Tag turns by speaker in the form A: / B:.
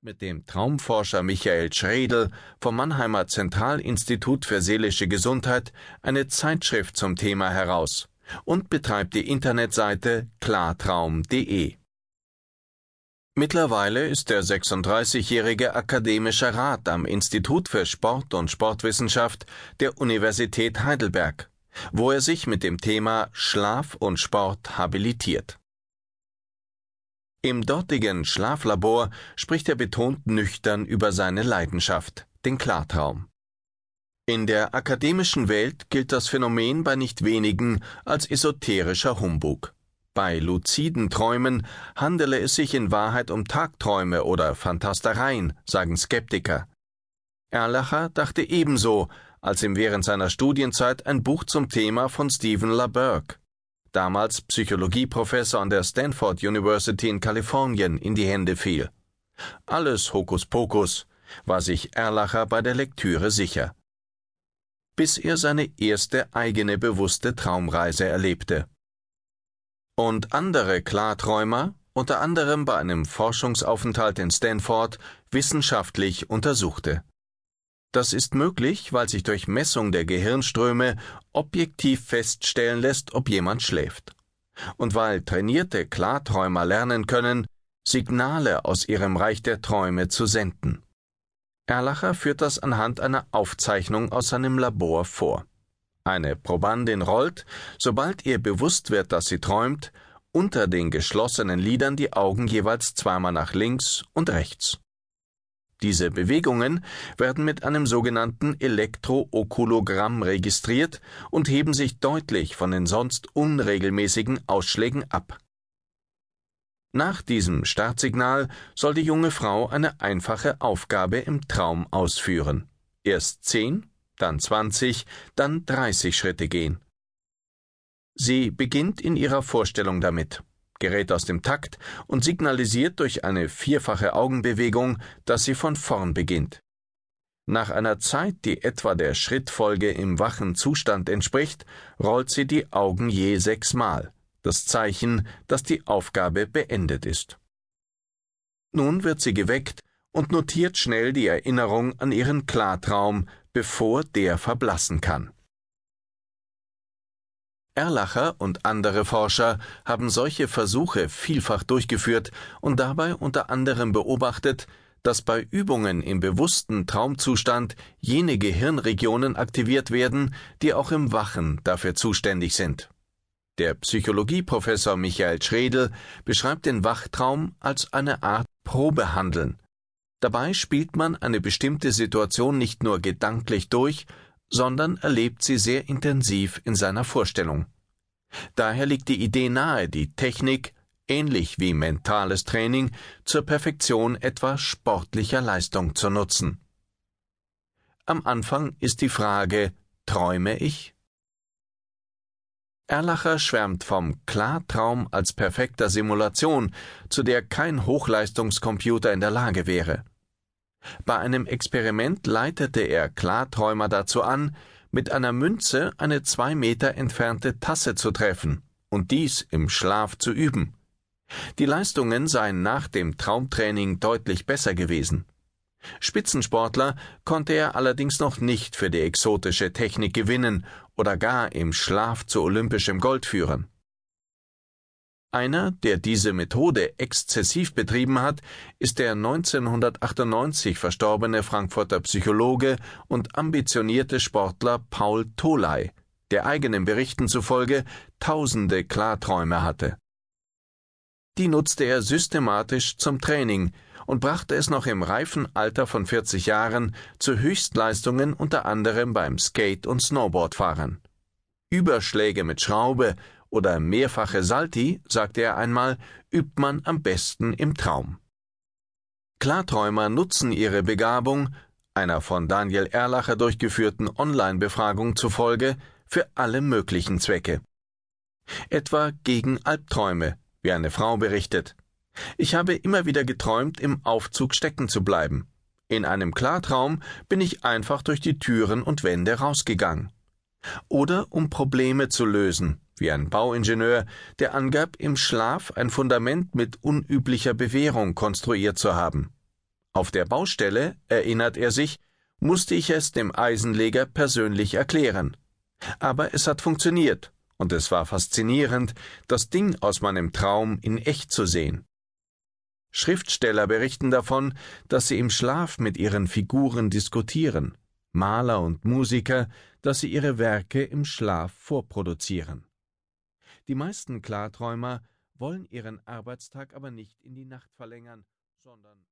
A: mit dem Traumforscher Michael Schredel vom Mannheimer Zentralinstitut für seelische Gesundheit eine Zeitschrift zum Thema heraus und betreibt die Internetseite klartraum.de. Mittlerweile ist der 36-jährige akademischer Rat am Institut für Sport und Sportwissenschaft der Universität Heidelberg, wo er sich mit dem Thema Schlaf und Sport habilitiert. Im dortigen Schlaflabor spricht er betont nüchtern über seine Leidenschaft, den Klartraum. In der akademischen Welt gilt das Phänomen bei nicht wenigen als esoterischer Humbug. Bei luziden Träumen handele es sich in Wahrheit um Tagträume oder Fantastereien, sagen Skeptiker. Erlacher dachte ebenso, als ihm während seiner Studienzeit ein Buch zum Thema von Stephen LaBerge damals Psychologieprofessor an der Stanford University in Kalifornien, in die Hände fiel. Alles Hokuspokus, war sich Erlacher bei der Lektüre sicher. Bis er seine erste eigene bewusste Traumreise erlebte. Und andere Klarträumer, unter anderem bei einem Forschungsaufenthalt in Stanford, wissenschaftlich untersuchte. Das ist möglich, weil sich durch Messung der Gehirnströme objektiv feststellen lässt, ob jemand schläft. Und weil trainierte Klarträumer lernen können, Signale aus ihrem Reich der Träume zu senden. Erlacher führt das anhand einer Aufzeichnung aus seinem Labor vor. Eine Probandin rollt, sobald ihr bewusst wird, dass sie träumt, unter den geschlossenen Lidern die Augen jeweils zweimal nach links und rechts. Diese Bewegungen werden mit einem sogenannten Elektrookulogramm registriert und heben sich deutlich von den sonst unregelmäßigen Ausschlägen ab. Nach diesem Startsignal soll die junge Frau eine einfache Aufgabe im Traum ausführen. Erst zehn, dann zwanzig, dann dreißig Schritte gehen. Sie beginnt in ihrer Vorstellung damit gerät aus dem Takt und signalisiert durch eine vierfache Augenbewegung, dass sie von vorn beginnt. Nach einer Zeit, die etwa der Schrittfolge im wachen Zustand entspricht, rollt sie die Augen je sechsmal, das Zeichen, dass die Aufgabe beendet ist. Nun wird sie geweckt und notiert schnell die Erinnerung an ihren Klartraum, bevor der verblassen kann. Erlacher und andere Forscher haben solche Versuche vielfach durchgeführt und dabei unter anderem beobachtet, dass bei Übungen im bewussten Traumzustand jene Gehirnregionen aktiviert werden, die auch im Wachen dafür zuständig sind. Der Psychologieprofessor Michael Schredel beschreibt den Wachtraum als eine Art Probehandeln. Dabei spielt man eine bestimmte Situation nicht nur gedanklich durch, sondern erlebt sie sehr intensiv in seiner Vorstellung. Daher liegt die Idee nahe, die Technik, ähnlich wie mentales Training, zur Perfektion etwa sportlicher Leistung zu nutzen. Am Anfang ist die Frage, träume ich? Erlacher schwärmt vom Klartraum als perfekter Simulation, zu der kein Hochleistungskomputer in der Lage wäre. Bei einem Experiment leitete er Klarträumer dazu an, mit einer Münze eine zwei Meter entfernte Tasse zu treffen und dies im Schlaf zu üben. Die Leistungen seien nach dem Traumtraining deutlich besser gewesen. Spitzensportler konnte er allerdings noch nicht für die exotische Technik gewinnen oder gar im Schlaf zu olympischem Gold führen. Einer, der diese Methode exzessiv betrieben hat, ist der 1998 verstorbene Frankfurter Psychologe und ambitionierte Sportler Paul Toley, der eigenen Berichten zufolge tausende Klarträume hatte. Die nutzte er systematisch zum Training und brachte es noch im reifen Alter von 40 Jahren zu Höchstleistungen unter anderem beim Skate- und Snowboardfahren. Überschläge mit Schraube oder mehrfache Salti, sagte er einmal, übt man am besten im Traum. Klarträumer nutzen ihre Begabung, einer von Daniel Erlacher durchgeführten Online-Befragung zufolge, für alle möglichen Zwecke. Etwa gegen Albträume, wie eine Frau berichtet. Ich habe immer wieder geträumt, im Aufzug stecken zu bleiben. In einem Klartraum bin ich einfach durch die Türen und Wände rausgegangen. Oder um Probleme zu lösen, wie ein Bauingenieur, der angab, im Schlaf ein Fundament mit unüblicher Bewährung konstruiert zu haben. Auf der Baustelle, erinnert er sich, musste ich es dem Eisenleger persönlich erklären. Aber es hat funktioniert, und es war faszinierend, das Ding aus meinem Traum in echt zu sehen. Schriftsteller berichten davon, dass sie im Schlaf mit ihren Figuren diskutieren, Maler und Musiker, dass sie ihre Werke im Schlaf vorproduzieren. Die meisten Klarträumer wollen ihren Arbeitstag aber nicht in die Nacht verlängern, sondern